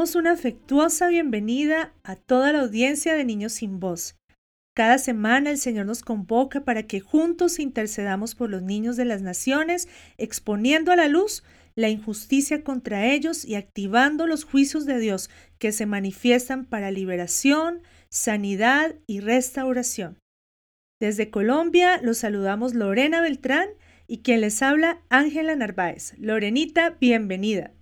Una afectuosa bienvenida a toda la audiencia de Niños sin Voz. Cada semana el Señor nos convoca para que juntos intercedamos por los niños de las naciones, exponiendo a la luz la injusticia contra ellos y activando los juicios de Dios que se manifiestan para liberación, sanidad y restauración. Desde Colombia los saludamos Lorena Beltrán y quien les habla Ángela Narváez. Lorenita, bienvenida.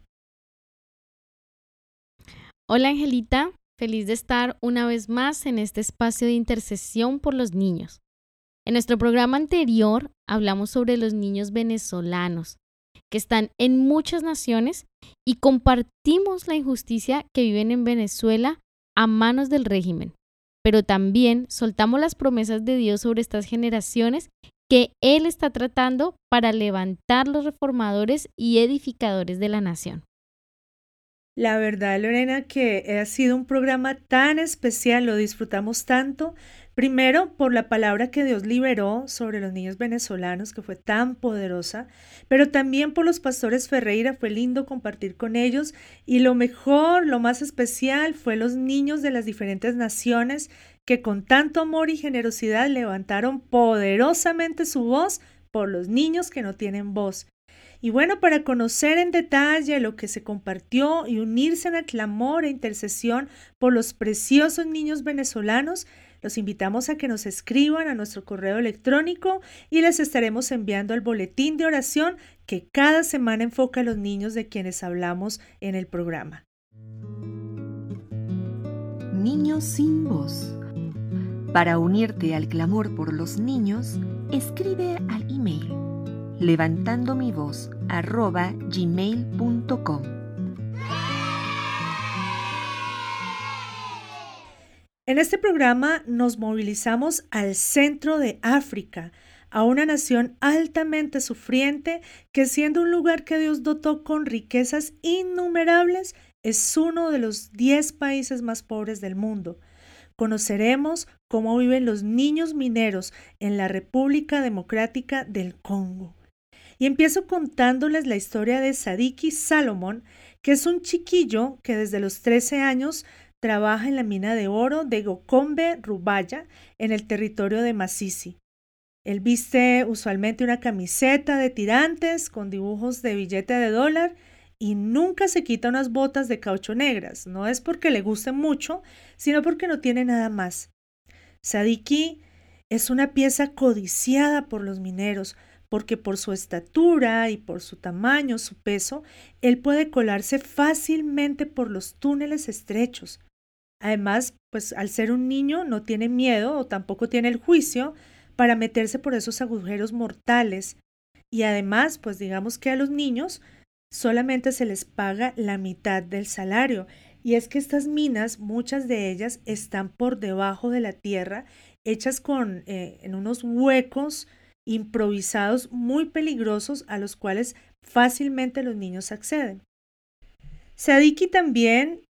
Hola Angelita, feliz de estar una vez más en este espacio de intercesión por los niños. En nuestro programa anterior hablamos sobre los niños venezolanos que están en muchas naciones y compartimos la injusticia que viven en Venezuela a manos del régimen, pero también soltamos las promesas de Dios sobre estas generaciones que Él está tratando para levantar los reformadores y edificadores de la nación. La verdad, Lorena, que ha sido un programa tan especial, lo disfrutamos tanto. Primero, por la palabra que Dios liberó sobre los niños venezolanos, que fue tan poderosa, pero también por los pastores Ferreira, fue lindo compartir con ellos. Y lo mejor, lo más especial, fue los niños de las diferentes naciones que con tanto amor y generosidad levantaron poderosamente su voz por los niños que no tienen voz. Y bueno, para conocer en detalle lo que se compartió y unirse en el clamor e intercesión por los preciosos niños venezolanos, los invitamos a que nos escriban a nuestro correo electrónico y les estaremos enviando el boletín de oración que cada semana enfoca a los niños de quienes hablamos en el programa. Niños sin voz. Para unirte al clamor por los niños, escribe al email levantando mi voz arroba gmail.com. En este programa nos movilizamos al centro de África, a una nación altamente sufriente que siendo un lugar que Dios dotó con riquezas innumerables, es uno de los 10 países más pobres del mundo. Conoceremos cómo viven los niños mineros en la República Democrática del Congo. Y empiezo contándoles la historia de Sadiki Salomón, que es un chiquillo que desde los 13 años trabaja en la mina de oro de Gocombe Rubaya en el territorio de Masisi. Él viste usualmente una camiseta de tirantes con dibujos de billete de dólar y nunca se quita unas botas de caucho negras. No es porque le guste mucho, sino porque no tiene nada más. Sadiki es una pieza codiciada por los mineros, porque por su estatura y por su tamaño, su peso, él puede colarse fácilmente por los túneles estrechos. Además, pues al ser un niño no tiene miedo o tampoco tiene el juicio para meterse por esos agujeros mortales. Y además, pues digamos que a los niños solamente se les paga la mitad del salario. Y es que estas minas, muchas de ellas están por debajo de la tierra, hechas con eh, en unos huecos improvisados muy peligrosos a los cuales fácilmente los niños acceden. Sadiki también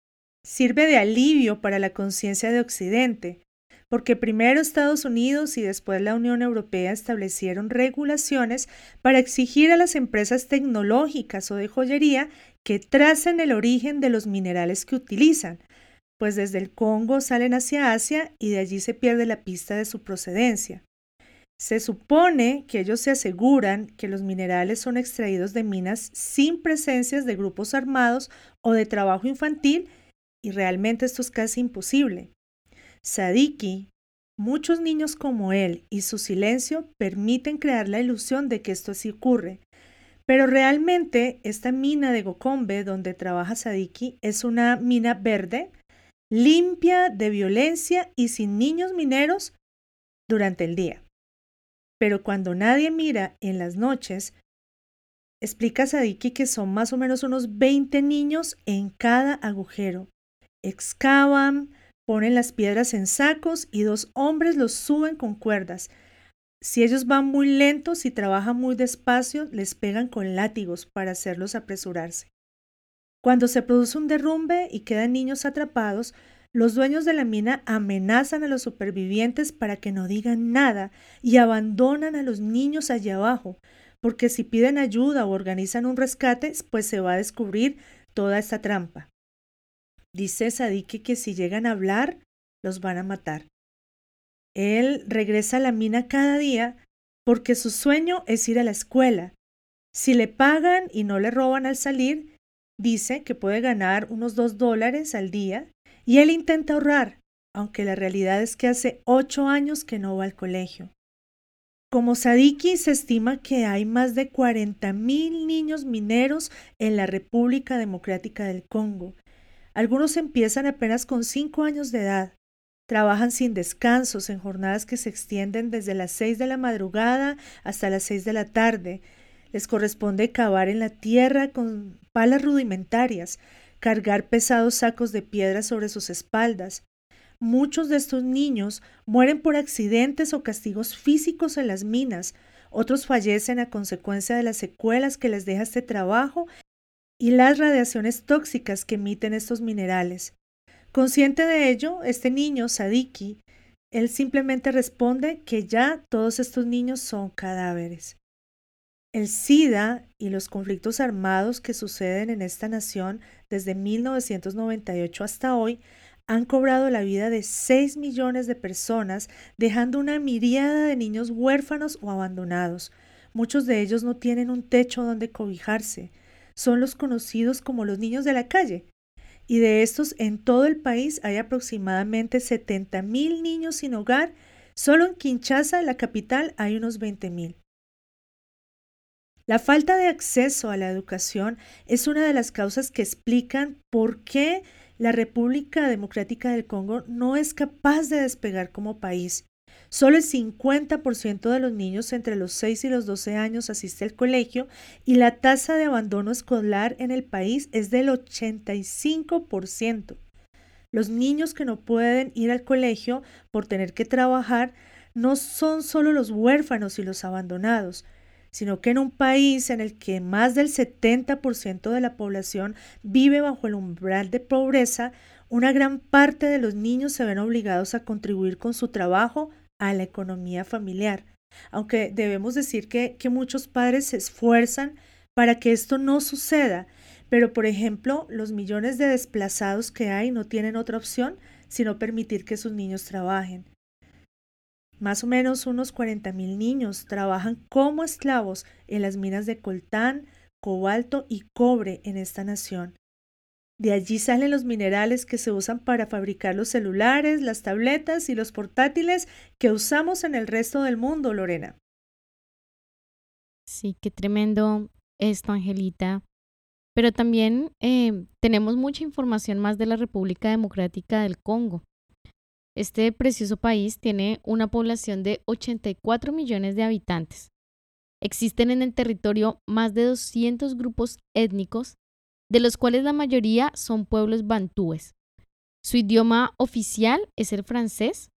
sirve de alivio para la conciencia de Occidente, porque primero Estados Unidos y después la Unión Europea establecieron regulaciones para exigir a las empresas tecnológicas o de joyería que tracen el origen de los minerales que utilizan, pues desde el Congo salen hacia Asia y de allí se pierde la pista de su procedencia. Se supone que ellos se aseguran que los minerales son extraídos de minas sin presencias de grupos armados o de trabajo infantil y realmente esto es casi imposible. Sadiki, muchos niños como él y su silencio permiten crear la ilusión de que esto así ocurre. Pero realmente esta mina de Gocombe donde trabaja Sadiki es una mina verde, limpia de violencia y sin niños mineros durante el día. Pero cuando nadie mira en las noches, explica Sadiki que son más o menos unos 20 niños en cada agujero. Excavan, ponen las piedras en sacos y dos hombres los suben con cuerdas. Si ellos van muy lentos y trabajan muy despacio, les pegan con látigos para hacerlos apresurarse. Cuando se produce un derrumbe y quedan niños atrapados, los dueños de la mina amenazan a los supervivientes para que no digan nada y abandonan a los niños allá abajo, porque si piden ayuda o organizan un rescate, pues se va a descubrir toda esta trampa. Dice Sadiki que si llegan a hablar, los van a matar. Él regresa a la mina cada día porque su sueño es ir a la escuela. Si le pagan y no le roban al salir, dice que puede ganar unos dos dólares al día y él intenta ahorrar, aunque la realidad es que hace ocho años que no va al colegio. Como Sadiki se estima que hay más de 40.000 niños mineros en la República Democrática del Congo. Algunos empiezan apenas con cinco años de edad. Trabajan sin descansos en jornadas que se extienden desde las seis de la madrugada hasta las seis de la tarde. Les corresponde cavar en la tierra con palas rudimentarias, cargar pesados sacos de piedra sobre sus espaldas. Muchos de estos niños mueren por accidentes o castigos físicos en las minas, otros fallecen a consecuencia de las secuelas que les deja este trabajo y las radiaciones tóxicas que emiten estos minerales. Consciente de ello, este niño, Sadiki, él simplemente responde que ya todos estos niños son cadáveres. El SIDA y los conflictos armados que suceden en esta nación desde 1998 hasta hoy han cobrado la vida de 6 millones de personas, dejando una miriada de niños huérfanos o abandonados. Muchos de ellos no tienen un techo donde cobijarse. Son los conocidos como los niños de la calle. Y de estos, en todo el país hay aproximadamente 70 mil niños sin hogar. Solo en Kinshasa, la capital, hay unos 20 mil. La falta de acceso a la educación es una de las causas que explican por qué la República Democrática del Congo no es capaz de despegar como país. Solo el 50% de los niños entre los 6 y los 12 años asiste al colegio y la tasa de abandono escolar en el país es del 85%. Los niños que no pueden ir al colegio por tener que trabajar no son solo los huérfanos y los abandonados, sino que en un país en el que más del 70% de la población vive bajo el umbral de pobreza, una gran parte de los niños se ven obligados a contribuir con su trabajo a la economía familiar. Aunque debemos decir que, que muchos padres se esfuerzan para que esto no suceda, pero por ejemplo, los millones de desplazados que hay no tienen otra opción sino permitir que sus niños trabajen. Más o menos unos 40.000 niños trabajan como esclavos en las minas de coltán, cobalto y cobre en esta nación. De allí salen los minerales que se usan para fabricar los celulares, las tabletas y los portátiles que usamos en el resto del mundo, Lorena. Sí, qué tremendo esto, Angelita. Pero también eh, tenemos mucha información más de la República Democrática del Congo. Este precioso país tiene una población de 84 millones de habitantes. Existen en el territorio más de 200 grupos étnicos, de los cuales la mayoría son pueblos bantúes. Su idioma oficial es el francés.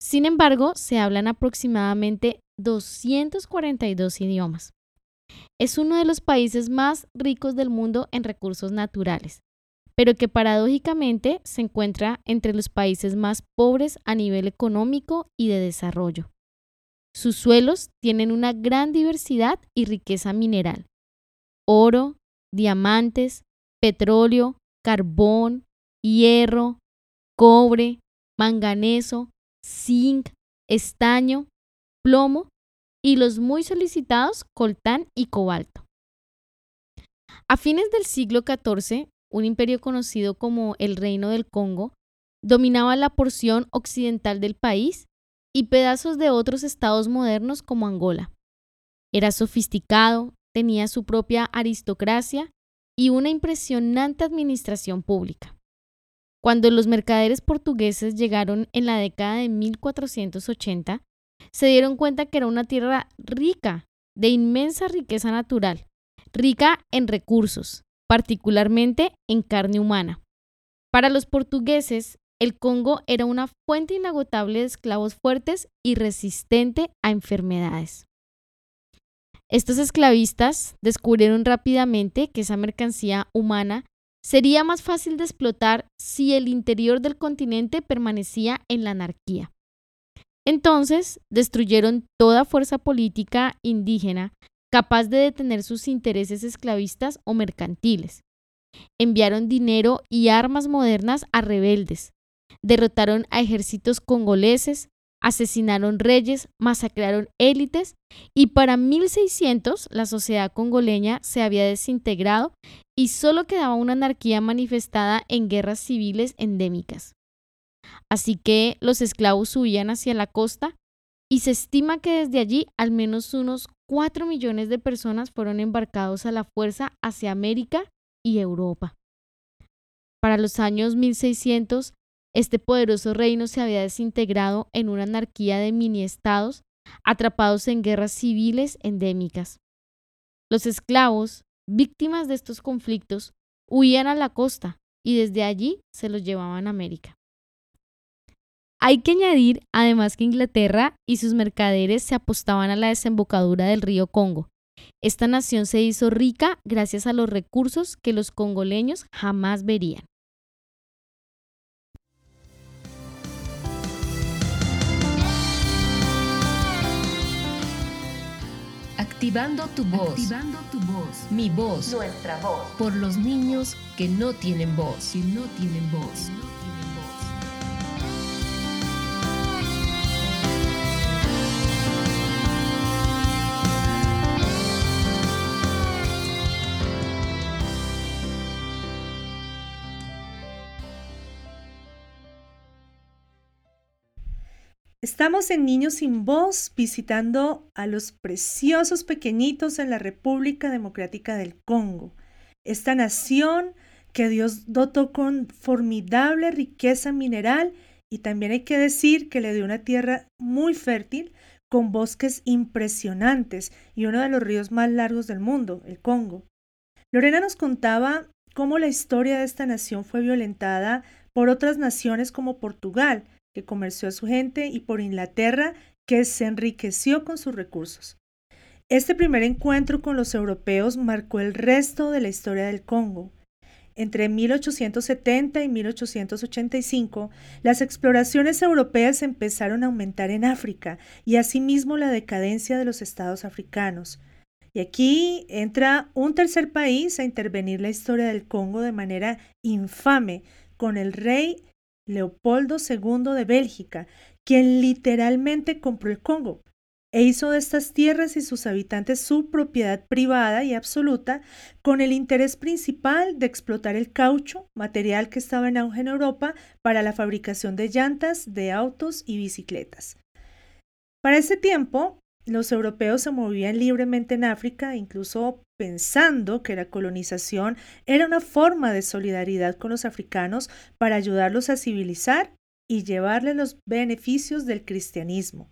Sin embargo, se hablan aproximadamente 242 idiomas. Es uno de los países más ricos del mundo en recursos naturales pero que paradójicamente se encuentra entre los países más pobres a nivel económico y de desarrollo. Sus suelos tienen una gran diversidad y riqueza mineral. Oro, diamantes, petróleo, carbón, hierro, cobre, manganeso, zinc, estaño, plomo y los muy solicitados coltán y cobalto. A fines del siglo XIV, un imperio conocido como el Reino del Congo, dominaba la porción occidental del país y pedazos de otros estados modernos como Angola. Era sofisticado, tenía su propia aristocracia y una impresionante administración pública. Cuando los mercaderes portugueses llegaron en la década de 1480, se dieron cuenta que era una tierra rica, de inmensa riqueza natural, rica en recursos, particularmente en carne humana. Para los portugueses, el Congo era una fuente inagotable de esclavos fuertes y resistente a enfermedades. Estos esclavistas descubrieron rápidamente que esa mercancía humana sería más fácil de explotar si el interior del continente permanecía en la anarquía. Entonces, destruyeron toda fuerza política indígena capaz de detener sus intereses esclavistas o mercantiles. Enviaron dinero y armas modernas a rebeldes, derrotaron a ejércitos congoleses, asesinaron reyes, masacraron élites y para 1600 la sociedad congoleña se había desintegrado y solo quedaba una anarquía manifestada en guerras civiles endémicas. Así que los esclavos huían hacia la costa y se estima que desde allí al menos unos 4 millones de personas fueron embarcados a la fuerza hacia América y Europa. Para los años 1600, este poderoso reino se había desintegrado en una anarquía de mini-estados atrapados en guerras civiles endémicas. Los esclavos, víctimas de estos conflictos, huían a la costa y desde allí se los llevaban a América. Hay que añadir, además, que Inglaterra y sus mercaderes se apostaban a la desembocadura del río Congo. Esta nación se hizo rica gracias a los recursos que los congoleños jamás verían. Activando tu voz. Activando tu voz. Mi voz. Nuestra voz. Por los niños que no tienen voz. Que no tienen voz. Estamos en Niños sin Voz visitando a los preciosos pequeñitos en la República Democrática del Congo, esta nación que Dios dotó con formidable riqueza mineral y también hay que decir que le dio una tierra muy fértil con bosques impresionantes y uno de los ríos más largos del mundo, el Congo. Lorena nos contaba cómo la historia de esta nación fue violentada por otras naciones como Portugal, que comerció a su gente, y por Inglaterra, que se enriqueció con sus recursos. Este primer encuentro con los europeos marcó el resto de la historia del Congo. Entre 1870 y 1885, las exploraciones europeas empezaron a aumentar en África y asimismo la decadencia de los estados africanos. Y aquí entra un tercer país a intervenir la historia del Congo de manera infame, con el rey Leopoldo II de Bélgica, quien literalmente compró el Congo e hizo de estas tierras y sus habitantes su propiedad privada y absoluta, con el interés principal de explotar el caucho, material que estaba en auge en Europa para la fabricación de llantas, de autos y bicicletas. Para ese tiempo, los europeos se movían libremente en África, incluso pensando que la colonización era una forma de solidaridad con los africanos para ayudarlos a civilizar y llevarles los beneficios del cristianismo.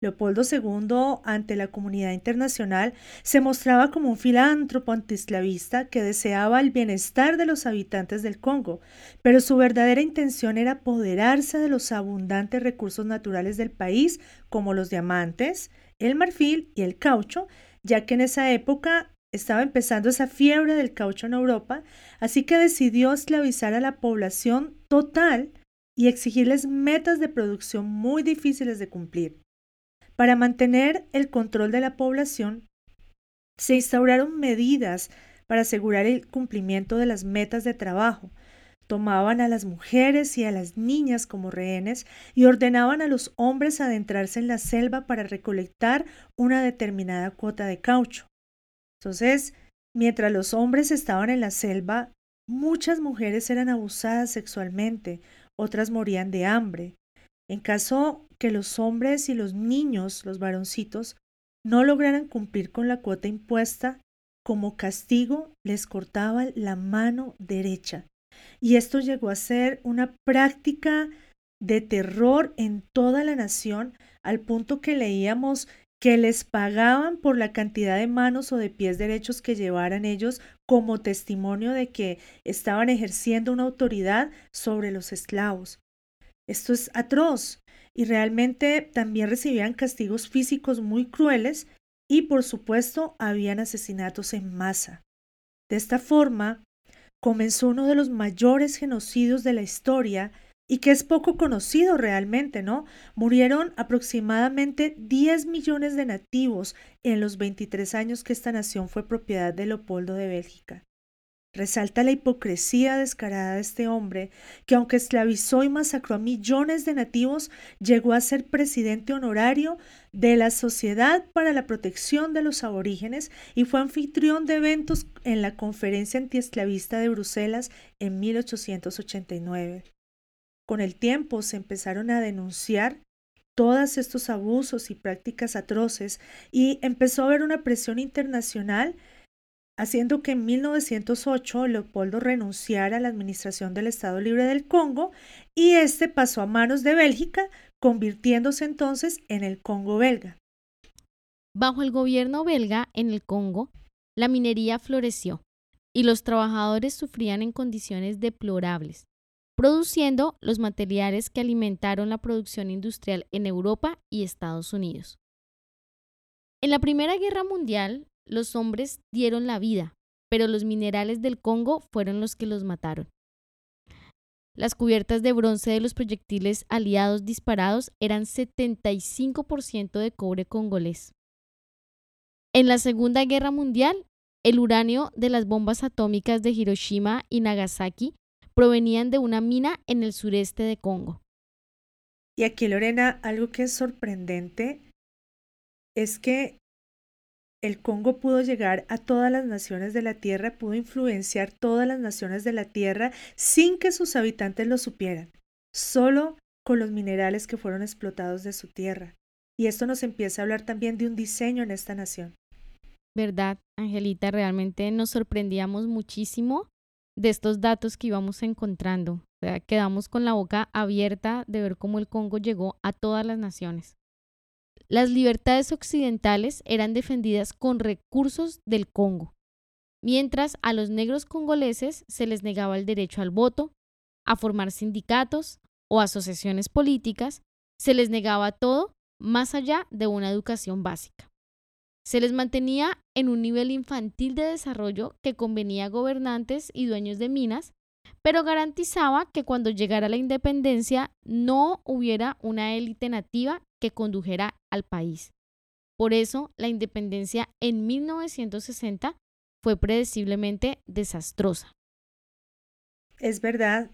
Leopoldo II, ante la comunidad internacional, se mostraba como un filántropo antiesclavista que deseaba el bienestar de los habitantes del Congo, pero su verdadera intención era apoderarse de los abundantes recursos naturales del país, como los diamantes, el marfil y el caucho, ya que en esa época estaba empezando esa fiebre del caucho en Europa, así que decidió esclavizar a la población total y exigirles metas de producción muy difíciles de cumplir. Para mantener el control de la población, se instauraron medidas para asegurar el cumplimiento de las metas de trabajo, tomaban a las mujeres y a las niñas como rehenes y ordenaban a los hombres adentrarse en la selva para recolectar una determinada cuota de caucho. Entonces, mientras los hombres estaban en la selva, muchas mujeres eran abusadas sexualmente, otras morían de hambre. En caso que los hombres y los niños, los varoncitos, no lograran cumplir con la cuota impuesta, como castigo les cortaban la mano derecha y esto llegó a ser una práctica de terror en toda la nación, al punto que leíamos que les pagaban por la cantidad de manos o de pies derechos que llevaran ellos como testimonio de que estaban ejerciendo una autoridad sobre los esclavos. Esto es atroz y realmente también recibían castigos físicos muy crueles y por supuesto habían asesinatos en masa. De esta forma, comenzó uno de los mayores genocidios de la historia y que es poco conocido realmente, ¿no? Murieron aproximadamente 10 millones de nativos en los 23 años que esta nación fue propiedad de Leopoldo de Bélgica. Resalta la hipocresía descarada de este hombre, que aunque esclavizó y masacró a millones de nativos, llegó a ser presidente honorario de la Sociedad para la Protección de los Aborígenes y fue anfitrión de eventos en la Conferencia Antiesclavista de Bruselas en 1889. Con el tiempo se empezaron a denunciar todos estos abusos y prácticas atroces y empezó a haber una presión internacional haciendo que en 1908 Leopoldo renunciara a la administración del Estado Libre del Congo y este pasó a manos de Bélgica, convirtiéndose entonces en el Congo belga. Bajo el gobierno belga en el Congo, la minería floreció y los trabajadores sufrían en condiciones deplorables produciendo los materiales que alimentaron la producción industrial en Europa y Estados Unidos. En la Primera Guerra Mundial, los hombres dieron la vida, pero los minerales del Congo fueron los que los mataron. Las cubiertas de bronce de los proyectiles aliados disparados eran 75% de cobre congolés. En la Segunda Guerra Mundial, el uranio de las bombas atómicas de Hiroshima y Nagasaki provenían de una mina en el sureste de Congo. Y aquí, Lorena, algo que es sorprendente es que el Congo pudo llegar a todas las naciones de la Tierra, pudo influenciar todas las naciones de la Tierra sin que sus habitantes lo supieran, solo con los minerales que fueron explotados de su tierra. Y esto nos empieza a hablar también de un diseño en esta nación. ¿Verdad, Angelita? Realmente nos sorprendíamos muchísimo de estos datos que íbamos encontrando. Quedamos con la boca abierta de ver cómo el Congo llegó a todas las naciones. Las libertades occidentales eran defendidas con recursos del Congo, mientras a los negros congoleses se les negaba el derecho al voto, a formar sindicatos o asociaciones políticas, se les negaba todo más allá de una educación básica. Se les mantenía en un nivel infantil de desarrollo que convenía a gobernantes y dueños de minas, pero garantizaba que cuando llegara la independencia no hubiera una élite nativa que condujera al país. Por eso, la independencia en 1960 fue predeciblemente desastrosa. Es verdad.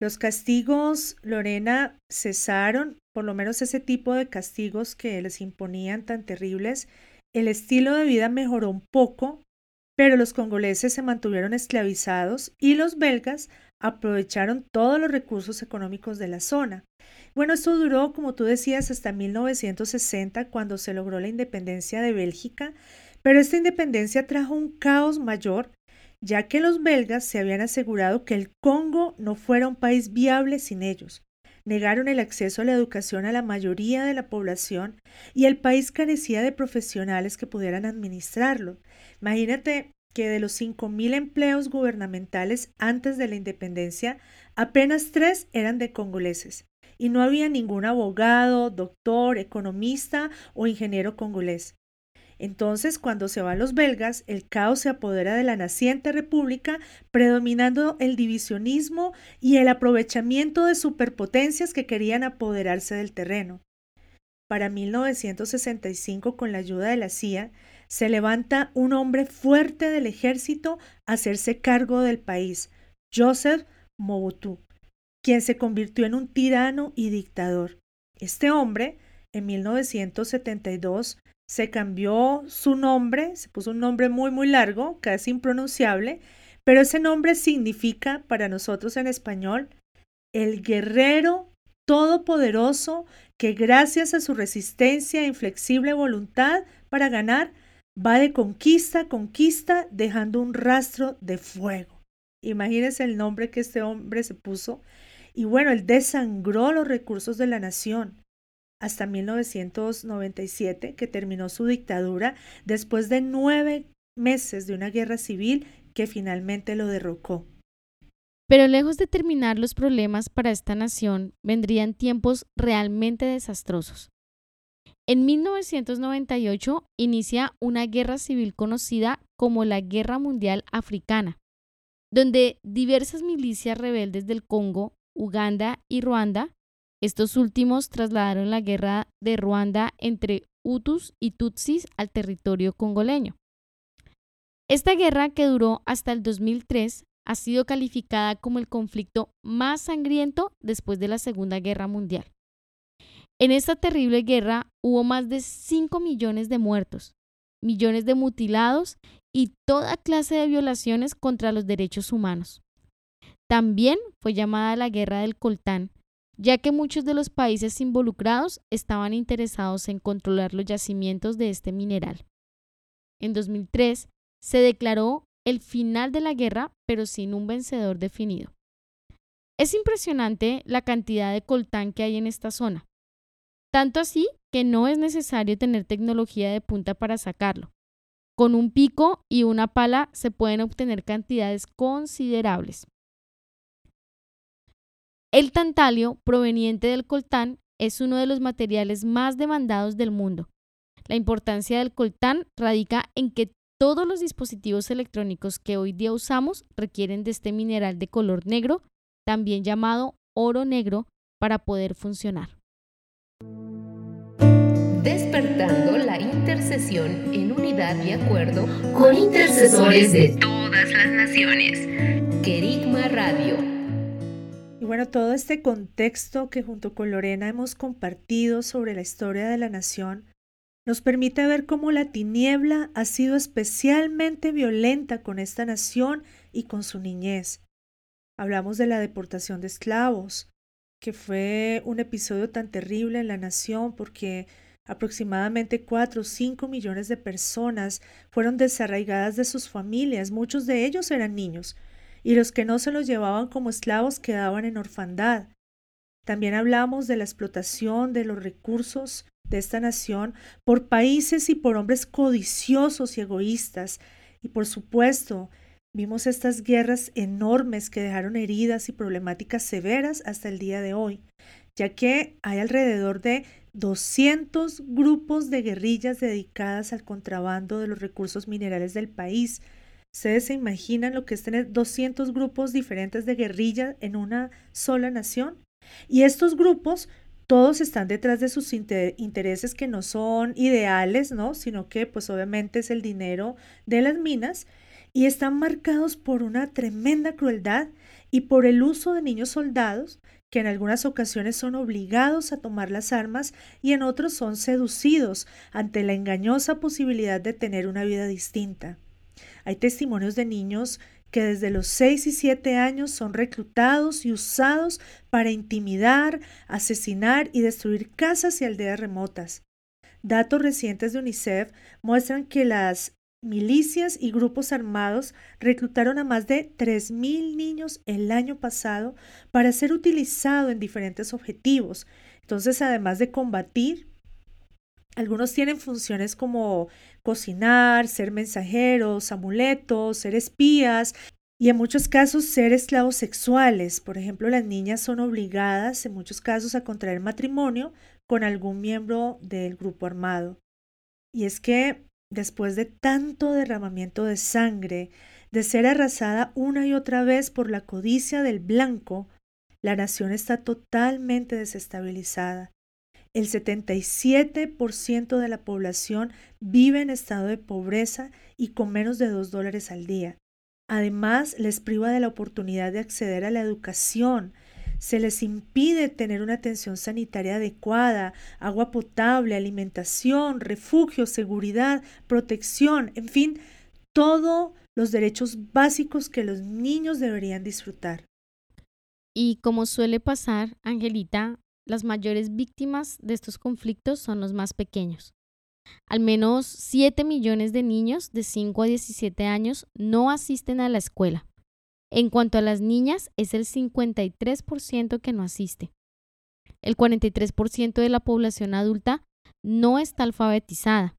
Los castigos, Lorena, cesaron, por lo menos ese tipo de castigos que les imponían tan terribles, el estilo de vida mejoró un poco, pero los congoleses se mantuvieron esclavizados y los belgas aprovecharon todos los recursos económicos de la zona. Bueno, esto duró, como tú decías, hasta 1960, cuando se logró la independencia de Bélgica, pero esta independencia trajo un caos mayor, ya que los belgas se habían asegurado que el Congo no fuera un país viable sin ellos negaron el acceso a la educación a la mayoría de la población y el país carecía de profesionales que pudieran administrarlo. Imagínate que de los 5.000 empleos gubernamentales antes de la independencia, apenas tres eran de congoleses y no había ningún abogado, doctor, economista o ingeniero congolés. Entonces, cuando se van los belgas, el caos se apodera de la naciente república, predominando el divisionismo y el aprovechamiento de superpotencias que querían apoderarse del terreno. Para 1965, con la ayuda de la CIA, se levanta un hombre fuerte del ejército a hacerse cargo del país, Joseph Mobutu, quien se convirtió en un tirano y dictador. Este hombre, en 1972, se cambió su nombre, se puso un nombre muy, muy largo, casi impronunciable, pero ese nombre significa para nosotros en español el guerrero todopoderoso que gracias a su resistencia e inflexible voluntad para ganar, va de conquista a conquista dejando un rastro de fuego. Imagínense el nombre que este hombre se puso Y bueno, él desangró los recursos de la nación hasta 1997, que terminó su dictadura después de nueve meses de una guerra civil que finalmente lo derrocó. Pero lejos de terminar los problemas para esta nación, vendrían tiempos realmente desastrosos. En 1998 inicia una guerra civil conocida como la Guerra Mundial Africana, donde diversas milicias rebeldes del Congo, Uganda y Ruanda, estos últimos trasladaron la guerra de Ruanda entre Hutus y Tutsis al territorio congoleño. Esta guerra, que duró hasta el 2003, ha sido calificada como el conflicto más sangriento después de la Segunda Guerra Mundial. En esta terrible guerra hubo más de 5 millones de muertos, millones de mutilados y toda clase de violaciones contra los derechos humanos. También fue llamada la Guerra del Coltán, ya que muchos de los países involucrados estaban interesados en controlar los yacimientos de este mineral. En 2003 se declaró el final de la guerra, pero sin un vencedor definido. Es impresionante la cantidad de coltán que hay en esta zona. Tanto así que no es necesario tener tecnología de punta para sacarlo. Con un pico y una pala se pueden obtener cantidades considerables. El tantalio, proveniente del coltán, es uno de los materiales más demandados del mundo. La importancia del coltán radica en que todos los dispositivos electrónicos que hoy día usamos requieren de este mineral de color negro, también llamado oro negro, para poder funcionar despertando la intercesión en unidad y acuerdo con intercesores de todas las naciones. Querigma Radio. Y bueno, todo este contexto que junto con Lorena hemos compartido sobre la historia de la nación nos permite ver cómo la tiniebla ha sido especialmente violenta con esta nación y con su niñez. Hablamos de la deportación de esclavos, que fue un episodio tan terrible en la nación porque Aproximadamente 4 o 5 millones de personas fueron desarraigadas de sus familias, muchos de ellos eran niños, y los que no se los llevaban como esclavos quedaban en orfandad. También hablamos de la explotación de los recursos de esta nación por países y por hombres codiciosos y egoístas. Y por supuesto, vimos estas guerras enormes que dejaron heridas y problemáticas severas hasta el día de hoy, ya que hay alrededor de 200 grupos de guerrillas dedicadas al contrabando de los recursos minerales del país. ¿Ustedes se imaginan lo que es tener 200 grupos diferentes de guerrilla en una sola nación? Y estos grupos todos están detrás de sus intereses que no son ideales, ¿no? Sino que pues obviamente es el dinero de las minas y están marcados por una tremenda crueldad y por el uso de niños soldados que en algunas ocasiones son obligados a tomar las armas y en otros son seducidos ante la engañosa posibilidad de tener una vida distinta. Hay testimonios de niños que desde los 6 y 7 años son reclutados y usados para intimidar, asesinar y destruir casas y aldeas remotas. Datos recientes de UNICEF muestran que las milicias y grupos armados reclutaron a más de 3.000 niños el año pasado para ser utilizado en diferentes objetivos. Entonces, además de combatir, algunos tienen funciones como cocinar, ser mensajeros, amuletos, ser espías y en muchos casos ser esclavos sexuales. Por ejemplo, las niñas son obligadas en muchos casos a contraer matrimonio con algún miembro del grupo armado. Y es que después de tanto derramamiento de sangre, de ser arrasada una y otra vez por la codicia del blanco, la nación está totalmente desestabilizada. El 77% de la población vive en estado de pobreza y con menos de dos dólares al día. Además, les priva de la oportunidad de acceder a la educación, se les impide tener una atención sanitaria adecuada, agua potable, alimentación, refugio, seguridad, protección, en fin, todos los derechos básicos que los niños deberían disfrutar. Y como suele pasar, Angelita, las mayores víctimas de estos conflictos son los más pequeños. Al menos 7 millones de niños de 5 a 17 años no asisten a la escuela. En cuanto a las niñas, es el 53% que no asiste. El 43% de la población adulta no está alfabetizada.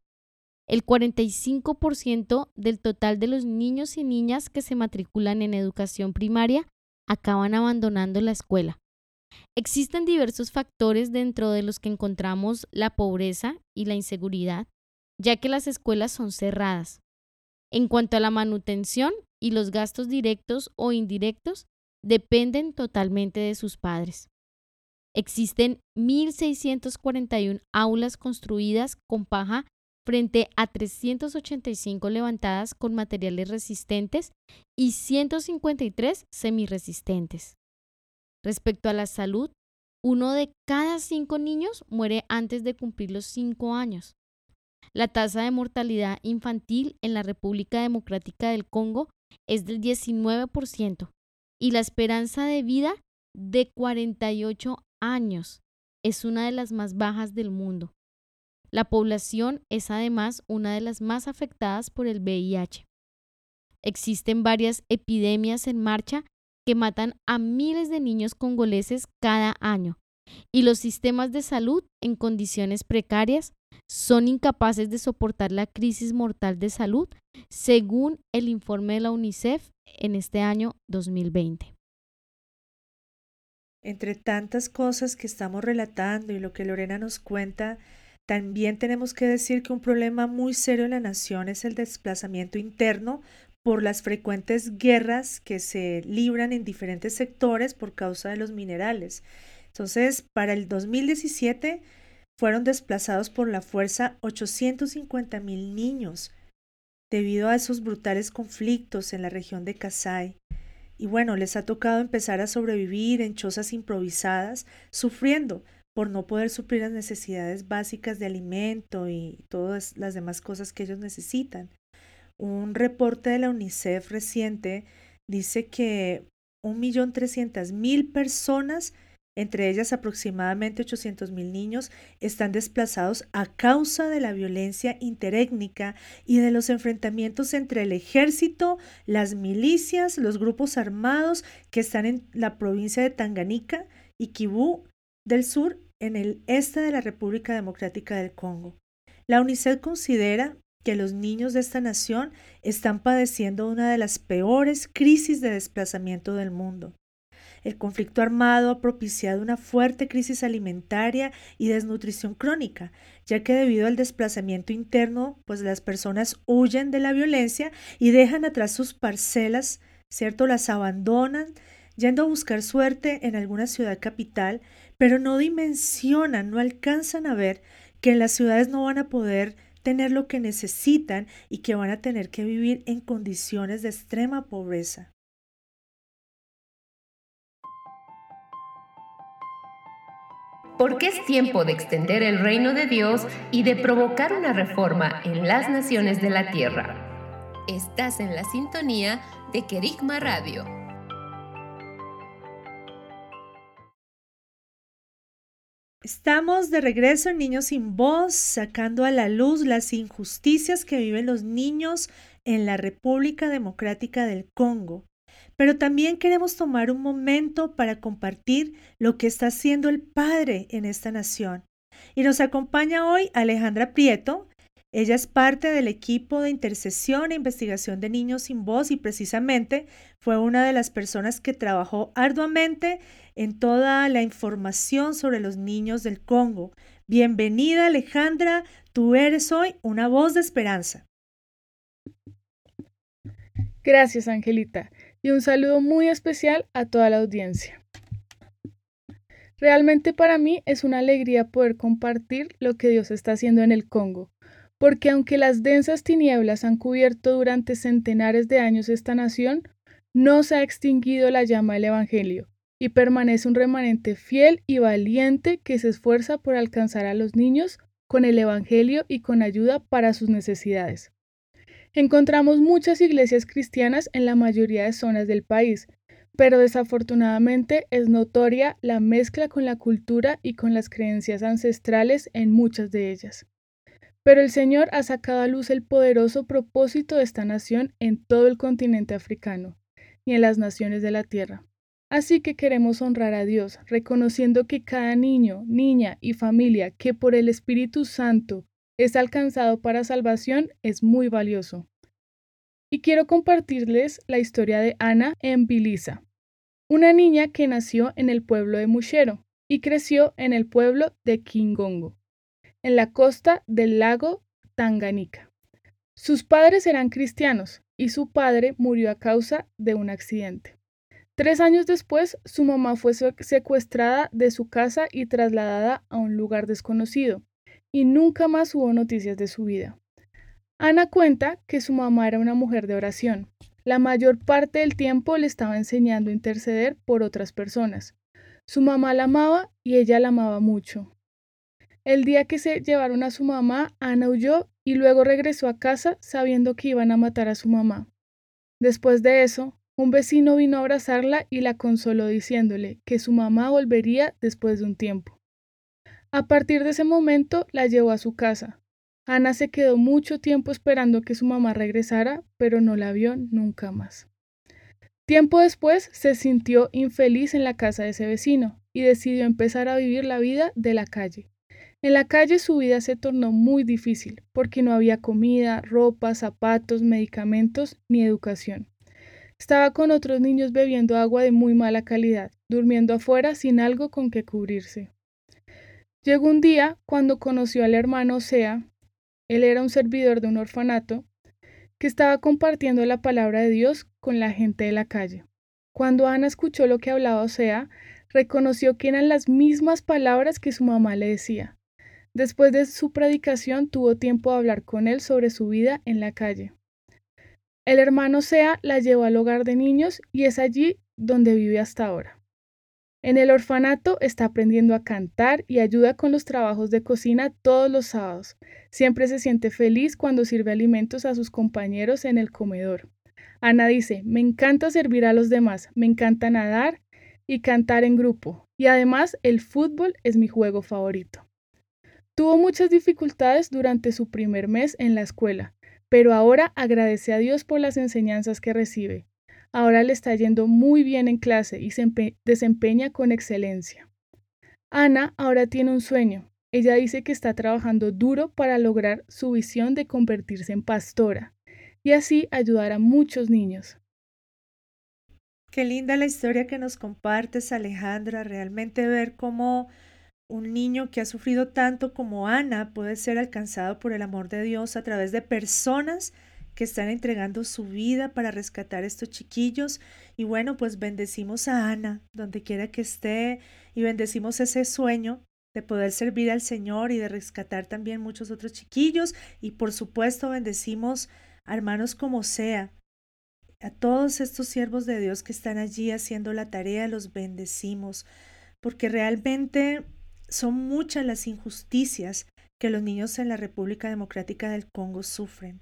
El 45% del total de los niños y niñas que se matriculan en educación primaria acaban abandonando la escuela. Existen diversos factores dentro de los que encontramos la pobreza y la inseguridad, ya que las escuelas son cerradas. En cuanto a la manutención y los gastos directos o indirectos, dependen totalmente de sus padres. Existen 1.641 aulas construidas con paja frente a 385 levantadas con materiales resistentes y 153 semiresistentes. Respecto a la salud, uno de cada cinco niños muere antes de cumplir los cinco años. La tasa de mortalidad infantil en la República Democrática del Congo es del 19% y la esperanza de vida de 48 años es una de las más bajas del mundo. La población es además una de las más afectadas por el VIH. Existen varias epidemias en marcha que matan a miles de niños congoleses cada año y los sistemas de salud en condiciones precarias son incapaces de soportar la crisis mortal de salud, según el informe de la UNICEF en este año 2020. Entre tantas cosas que estamos relatando y lo que Lorena nos cuenta, también tenemos que decir que un problema muy serio en la nación es el desplazamiento interno por las frecuentes guerras que se libran en diferentes sectores por causa de los minerales. Entonces, para el 2017 fueron desplazados por la fuerza 850 mil niños debido a esos brutales conflictos en la región de Kasai. Y bueno, les ha tocado empezar a sobrevivir en chozas improvisadas, sufriendo por no poder suplir las necesidades básicas de alimento y todas las demás cosas que ellos necesitan. Un reporte de la UNICEF reciente dice que 1.300.000 personas entre ellas aproximadamente 800.000 niños, están desplazados a causa de la violencia interétnica y de los enfrentamientos entre el ejército, las milicias, los grupos armados que están en la provincia de Tanganica y Kibú del Sur, en el este de la República Democrática del Congo. La UNICEF considera que los niños de esta nación están padeciendo una de las peores crisis de desplazamiento del mundo. El conflicto armado ha propiciado una fuerte crisis alimentaria y desnutrición crónica, ya que debido al desplazamiento interno, pues las personas huyen de la violencia y dejan atrás sus parcelas, ¿cierto? Las abandonan, yendo a buscar suerte en alguna ciudad capital, pero no dimensionan, no alcanzan a ver que en las ciudades no van a poder tener lo que necesitan y que van a tener que vivir en condiciones de extrema pobreza. porque es tiempo de extender el reino de Dios y de provocar una reforma en las naciones de la tierra. Estás en la sintonía de Kerigma Radio. Estamos de regreso en Niños sin Voz, sacando a la luz las injusticias que viven los niños en la República Democrática del Congo pero también queremos tomar un momento para compartir lo que está haciendo el Padre en esta nación. Y nos acompaña hoy Alejandra Prieto. Ella es parte del equipo de intercesión e investigación de niños sin voz y precisamente fue una de las personas que trabajó arduamente en toda la información sobre los niños del Congo. Bienvenida Alejandra, tú eres hoy una voz de esperanza. Gracias, Angelita y un saludo muy especial a toda la audiencia. Realmente para mí es una alegría poder compartir lo que Dios está haciendo en el Congo, porque aunque las densas tinieblas han cubierto durante centenares de años esta nación, no se ha extinguido la llama del Evangelio, y permanece un remanente fiel y valiente que se esfuerza por alcanzar a los niños con el Evangelio y con ayuda para sus necesidades. Encontramos muchas iglesias cristianas en la mayoría de zonas del país, pero desafortunadamente es notoria la mezcla con la cultura y con las creencias ancestrales en muchas de ellas. Pero el Señor ha sacado a luz el poderoso propósito de esta nación en todo el continente africano, y en las naciones de la tierra. Así que queremos honrar a Dios, reconociendo que cada niño, niña y familia que por el Espíritu Santo es alcanzado para salvación es muy valioso. Y quiero compartirles la historia de Ana en Bilisa, una niña que nació en el pueblo de Mushero y creció en el pueblo de Kingongo, en la costa del lago Tanganica. Sus padres eran cristianos y su padre murió a causa de un accidente. Tres años después, su mamá fue secuestrada de su casa y trasladada a un lugar desconocido, y nunca más hubo noticias de su vida. Ana cuenta que su mamá era una mujer de oración. La mayor parte del tiempo le estaba enseñando a interceder por otras personas. Su mamá la amaba y ella la amaba mucho. El día que se llevaron a su mamá, Ana huyó y luego regresó a casa sabiendo que iban a matar a su mamá. Después de eso, un vecino vino a abrazarla y la consoló diciéndole que su mamá volvería después de un tiempo. A partir de ese momento la llevó a su casa. Ana se quedó mucho tiempo esperando que su mamá regresara, pero no la vio nunca más. Tiempo después se sintió infeliz en la casa de ese vecino y decidió empezar a vivir la vida de la calle. En la calle su vida se tornó muy difícil porque no había comida, ropa, zapatos, medicamentos ni educación. Estaba con otros niños bebiendo agua de muy mala calidad, durmiendo afuera sin algo con que cubrirse. Llegó un día cuando conoció al hermano Osea, él era un servidor de un orfanato, que estaba compartiendo la palabra de Dios con la gente de la calle. Cuando Ana escuchó lo que hablaba Osea, reconoció que eran las mismas palabras que su mamá le decía. Después de su predicación tuvo tiempo de hablar con él sobre su vida en la calle. El hermano Sea la llevó al hogar de niños y es allí donde vive hasta ahora. En el orfanato está aprendiendo a cantar y ayuda con los trabajos de cocina todos los sábados. Siempre se siente feliz cuando sirve alimentos a sus compañeros en el comedor. Ana dice, me encanta servir a los demás, me encanta nadar y cantar en grupo. Y además el fútbol es mi juego favorito. Tuvo muchas dificultades durante su primer mes en la escuela, pero ahora agradece a Dios por las enseñanzas que recibe. Ahora le está yendo muy bien en clase y se desempeña con excelencia. Ana ahora tiene un sueño. Ella dice que está trabajando duro para lograr su visión de convertirse en pastora y así ayudar a muchos niños. Qué linda la historia que nos compartes, Alejandra. Realmente ver cómo un niño que ha sufrido tanto como Ana puede ser alcanzado por el amor de Dios a través de personas que están entregando su vida para rescatar a estos chiquillos. Y bueno, pues bendecimos a Ana donde quiera que esté y bendecimos ese sueño de poder servir al Señor y de rescatar también muchos otros chiquillos. Y por supuesto bendecimos a hermanos como sea. A todos estos siervos de Dios que están allí haciendo la tarea, los bendecimos, porque realmente son muchas las injusticias que los niños en la República Democrática del Congo sufren.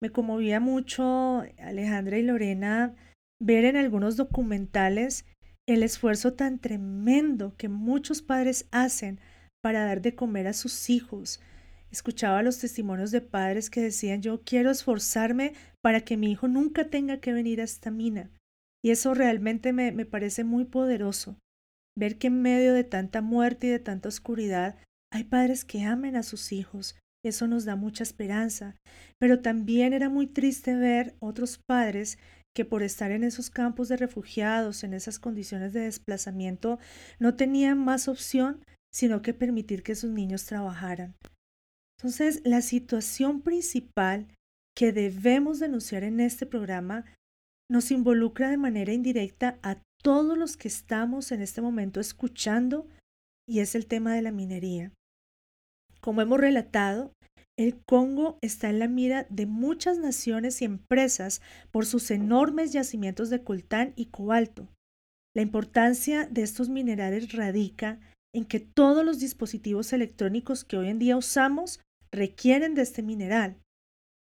Me conmovía mucho, Alejandra y Lorena, ver en algunos documentales el esfuerzo tan tremendo que muchos padres hacen para dar de comer a sus hijos. Escuchaba los testimonios de padres que decían yo quiero esforzarme para que mi hijo nunca tenga que venir a esta mina. Y eso realmente me, me parece muy poderoso ver que en medio de tanta muerte y de tanta oscuridad hay padres que amen a sus hijos. Eso nos da mucha esperanza. Pero también era muy triste ver otros padres que por estar en esos campos de refugiados, en esas condiciones de desplazamiento, no tenían más opción sino que permitir que sus niños trabajaran. Entonces, la situación principal que debemos denunciar en este programa nos involucra de manera indirecta a todos los que estamos en este momento escuchando y es el tema de la minería. Como hemos relatado, el Congo está en la mira de muchas naciones y empresas por sus enormes yacimientos de coltán y cobalto. La importancia de estos minerales radica en que todos los dispositivos electrónicos que hoy en día usamos requieren de este mineral.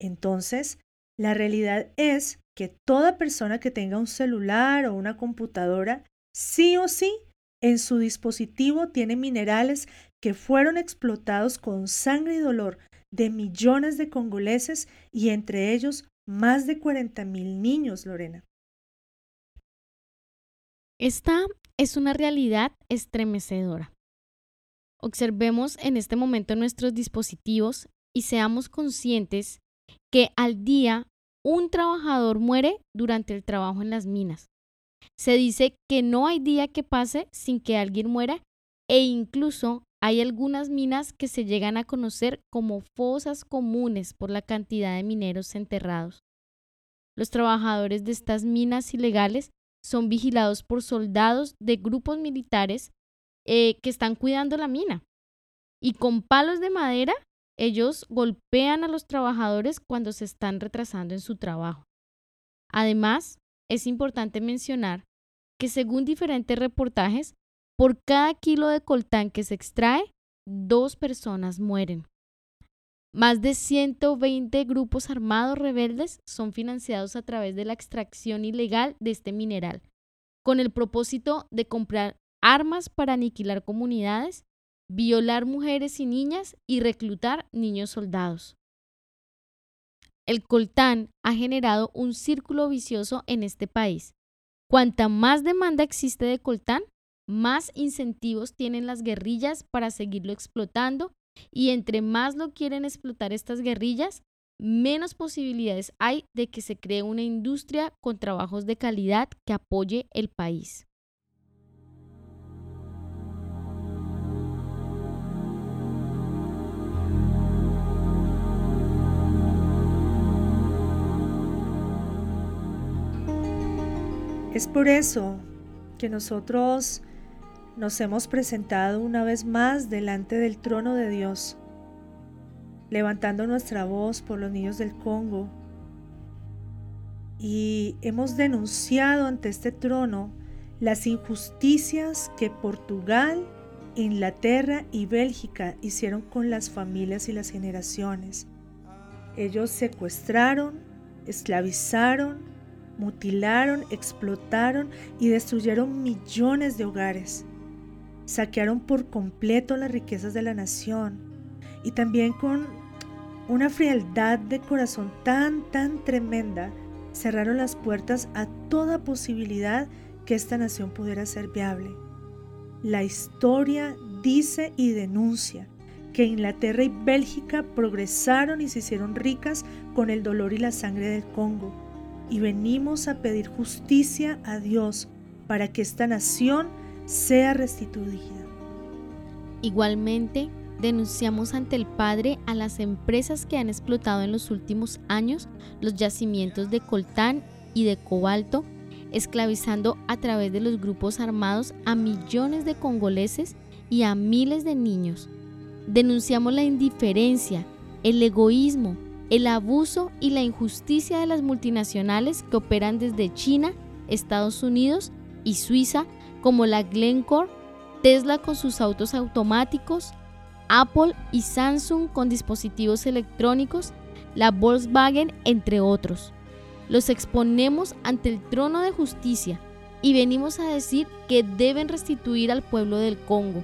Entonces, la realidad es que toda persona que tenga un celular o una computadora, sí o sí, en su dispositivo tiene minerales que fueron explotados con sangre y dolor de millones de congoleses y entre ellos más de 40 mil niños, Lorena. Esta es una realidad estremecedora. Observemos en este momento nuestros dispositivos y seamos conscientes que al día un trabajador muere durante el trabajo en las minas. Se dice que no hay día que pase sin que alguien muera e incluso hay algunas minas que se llegan a conocer como fosas comunes por la cantidad de mineros enterrados. Los trabajadores de estas minas ilegales son vigilados por soldados de grupos militares eh, que están cuidando la mina. Y con palos de madera, ellos golpean a los trabajadores cuando se están retrasando en su trabajo. Además, es importante mencionar que según diferentes reportajes, por cada kilo de coltán que se extrae, dos personas mueren. Más de 120 grupos armados rebeldes son financiados a través de la extracción ilegal de este mineral, con el propósito de comprar armas para aniquilar comunidades, violar mujeres y niñas y reclutar niños soldados. El coltán ha generado un círculo vicioso en este país. Cuanta más demanda existe de coltán, más incentivos tienen las guerrillas para seguirlo explotando y entre más lo quieren explotar estas guerrillas, menos posibilidades hay de que se cree una industria con trabajos de calidad que apoye el país. Es por eso que nosotros nos hemos presentado una vez más delante del trono de Dios, levantando nuestra voz por los niños del Congo. Y hemos denunciado ante este trono las injusticias que Portugal, Inglaterra y Bélgica hicieron con las familias y las generaciones. Ellos secuestraron, esclavizaron, mutilaron, explotaron y destruyeron millones de hogares saquearon por completo las riquezas de la nación y también con una frialdad de corazón tan, tan tremenda, cerraron las puertas a toda posibilidad que esta nación pudiera ser viable. La historia dice y denuncia que Inglaterra y Bélgica progresaron y se hicieron ricas con el dolor y la sangre del Congo. Y venimos a pedir justicia a Dios para que esta nación sea restituida. Igualmente, denunciamos ante el Padre a las empresas que han explotado en los últimos años los yacimientos de coltán y de cobalto, esclavizando a través de los grupos armados a millones de congoleses y a miles de niños. Denunciamos la indiferencia, el egoísmo, el abuso y la injusticia de las multinacionales que operan desde China, Estados Unidos y Suiza como la Glencore, Tesla con sus autos automáticos, Apple y Samsung con dispositivos electrónicos, la Volkswagen, entre otros. Los exponemos ante el trono de justicia y venimos a decir que deben restituir al pueblo del Congo,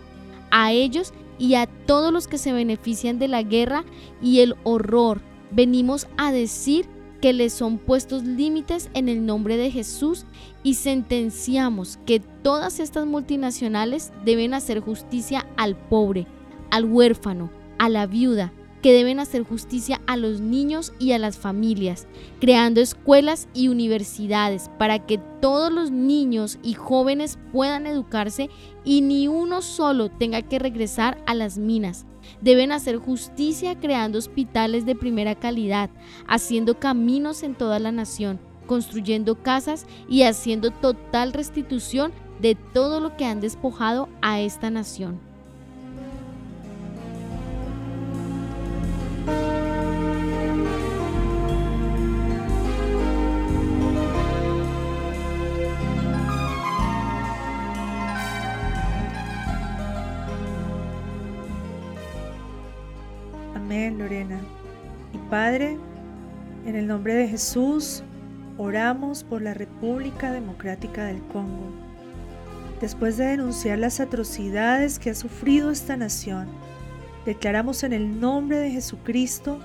a ellos y a todos los que se benefician de la guerra y el horror. Venimos a decir que les son puestos límites en el nombre de Jesús y sentenciamos que todas estas multinacionales deben hacer justicia al pobre, al huérfano, a la viuda, que deben hacer justicia a los niños y a las familias, creando escuelas y universidades para que todos los niños y jóvenes puedan educarse y ni uno solo tenga que regresar a las minas. Deben hacer justicia creando hospitales de primera calidad, haciendo caminos en toda la nación, construyendo casas y haciendo total restitución de todo lo que han despojado a esta nación. Padre, en el nombre de Jesús, oramos por la República Democrática del Congo. Después de denunciar las atrocidades que ha sufrido esta nación, declaramos en el nombre de Jesucristo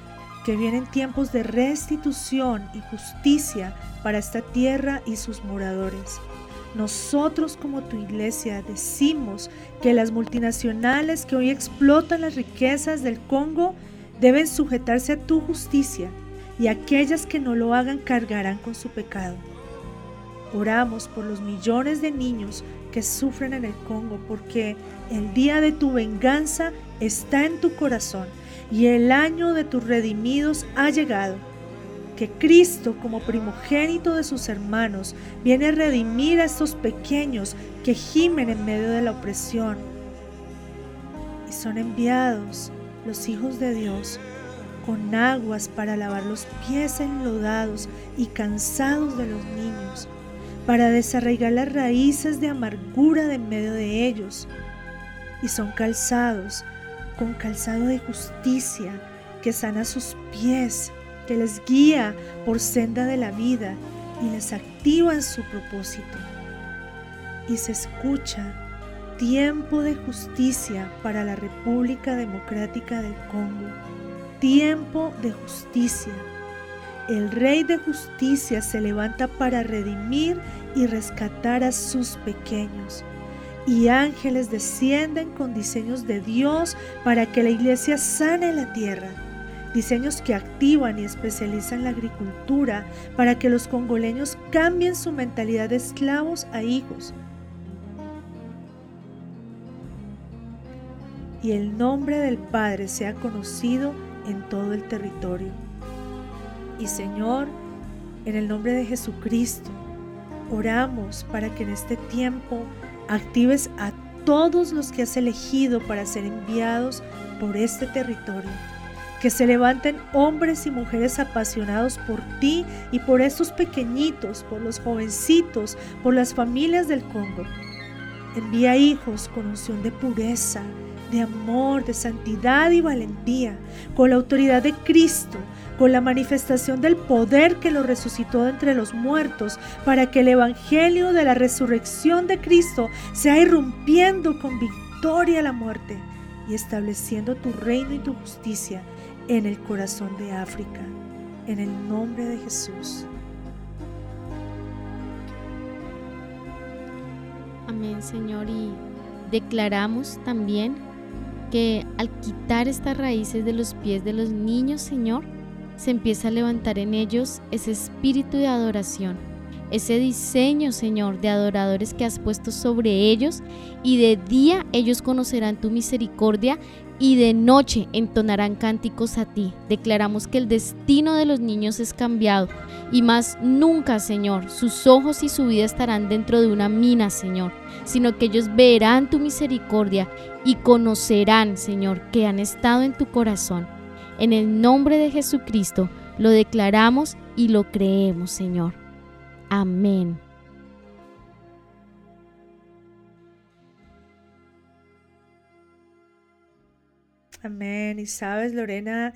que vienen tiempos de restitución y justicia para esta tierra y sus moradores. nosotros como tu iglesia decimos que las multinacionales que hoy explotan las riquezas del Congo deben sujetarse a tu justicia y aquellas que no lo hagan cargarán con su pecado. Oramos por los millones de niños que sufren en el Congo porque el día de tu venganza está en tu corazón y el año de tus redimidos ha llegado. Que Cristo, como primogénito de sus hermanos, viene a redimir a estos pequeños que gimen en medio de la opresión. Y son enviados los hijos de Dios con aguas para lavar los pies enlodados y cansados de los niños, para desarraigar las raíces de amargura de en medio de ellos. Y son calzados con calzado de justicia que sana sus pies, que les guía por senda de la vida y les activa en su propósito. Y se escucha tiempo de justicia para la República Democrática del Congo. Tiempo de justicia. El Rey de Justicia se levanta para redimir y rescatar a sus pequeños y ángeles descienden con diseños de Dios para que la iglesia sane la tierra. Diseños que activan y especializan la agricultura para que los congoleños cambien su mentalidad de esclavos a hijos. Y el nombre del Padre sea conocido en todo el territorio. Y Señor, en el nombre de Jesucristo, oramos para que en este tiempo actives a todos los que has elegido para ser enviados por este territorio. Que se levanten hombres y mujeres apasionados por ti y por estos pequeñitos, por los jovencitos, por las familias del Congo. Envía hijos con unción de pureza, de amor, de santidad y valentía, con la autoridad de Cristo, con la manifestación del poder que lo resucitó entre los muertos, para que el Evangelio de la resurrección de Cristo sea irrumpiendo con victoria a la muerte y estableciendo tu reino y tu justicia en el corazón de África, en el nombre de Jesús. Amén, Señor, y declaramos también que al quitar estas raíces de los pies de los niños, Señor, se empieza a levantar en ellos ese espíritu de adoración, ese diseño, Señor, de adoradores que has puesto sobre ellos, y de día ellos conocerán tu misericordia y de noche entonarán cánticos a ti. Declaramos que el destino de los niños es cambiado y más nunca, Señor, sus ojos y su vida estarán dentro de una mina, Señor, sino que ellos verán tu misericordia y conocerán, Señor, que han estado en tu corazón en el nombre de Jesucristo lo declaramos y lo creemos, Señor. Amén. Amén. Y sabes, Lorena,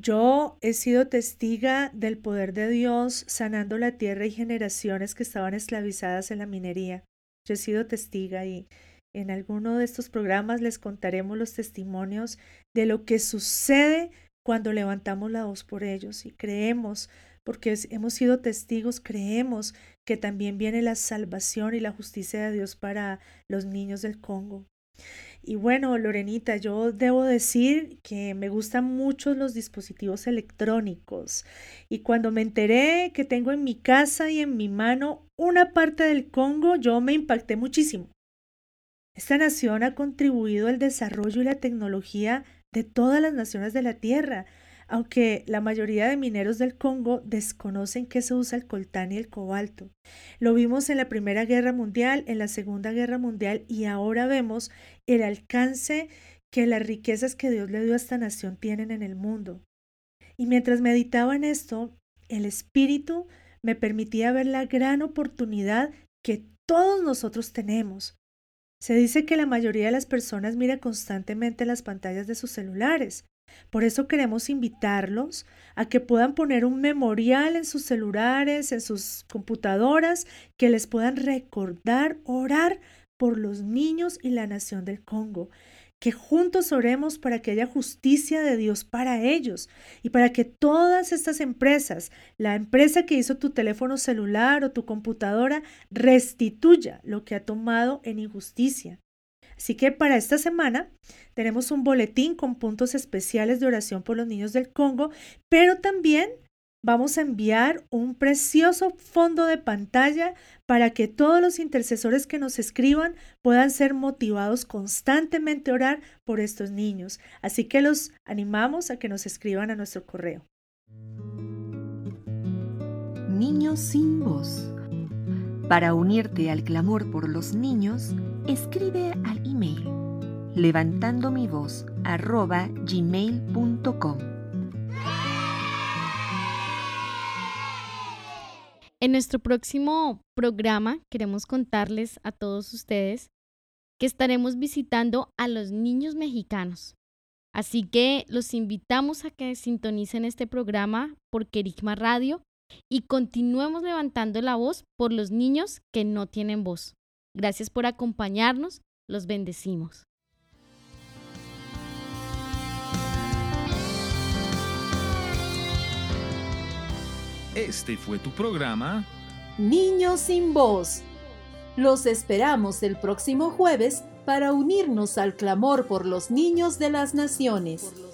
yo he sido testiga del poder de Dios sanando la tierra y generaciones que estaban esclavizadas en la minería. Yo he sido testiga y en alguno de estos programas les contaremos los testimonios de lo que sucede cuando levantamos la voz por ellos y creemos, porque hemos sido testigos, creemos que también viene la salvación y la justicia de Dios para los niños del Congo. Y bueno, Lorenita, yo debo decir que me gustan mucho los dispositivos electrónicos. Y cuando me enteré que tengo en mi casa y en mi mano una parte del Congo, yo me impacté muchísimo. Esta nación ha contribuido al desarrollo y la tecnología de todas las naciones de la Tierra, aunque la mayoría de mineros del Congo desconocen que se usa el coltán y el cobalto. Lo vimos en la Primera Guerra Mundial, en la Segunda Guerra Mundial y ahora vemos el alcance que las riquezas que Dios le dio a esta nación tienen en el mundo. Y mientras meditaba en esto, el Espíritu me permitía ver la gran oportunidad que todos nosotros tenemos se dice que la mayoría de las personas mira constantemente las pantallas de sus celulares. Por eso queremos invitarlos a que puedan poner un memorial en sus celulares, en sus computadoras, que les puedan recordar, orar por los niños y la nación del Congo, que juntos oremos para que haya justicia de Dios para ellos y para que todas estas empresas, la empresa que hizo tu teléfono celular o tu computadora, restituya lo que ha tomado en injusticia. Así que para esta semana tenemos un boletín con puntos especiales de oración por los niños del Congo, pero también vamos a enviar un precioso fondo de pantalla para que todos los intercesores que nos escriban puedan ser motivados constantemente a orar por estos niños. Así que los animamos a que nos escriban a nuestro correo. Niños sin voz. Para unirte al clamor por los niños, escribe al levantando mi voz gmail.com. En nuestro próximo programa queremos contarles a todos ustedes que estaremos visitando a los niños mexicanos. Así que los invitamos a que sintonicen este programa por Querigma Radio y continuemos levantando la voz por los niños que no tienen voz. Gracias por acompañarnos, los bendecimos. Este fue tu programa Niños sin voz. Los esperamos el próximo jueves para unirnos al clamor por los niños de las naciones. Por los niños de las naciones.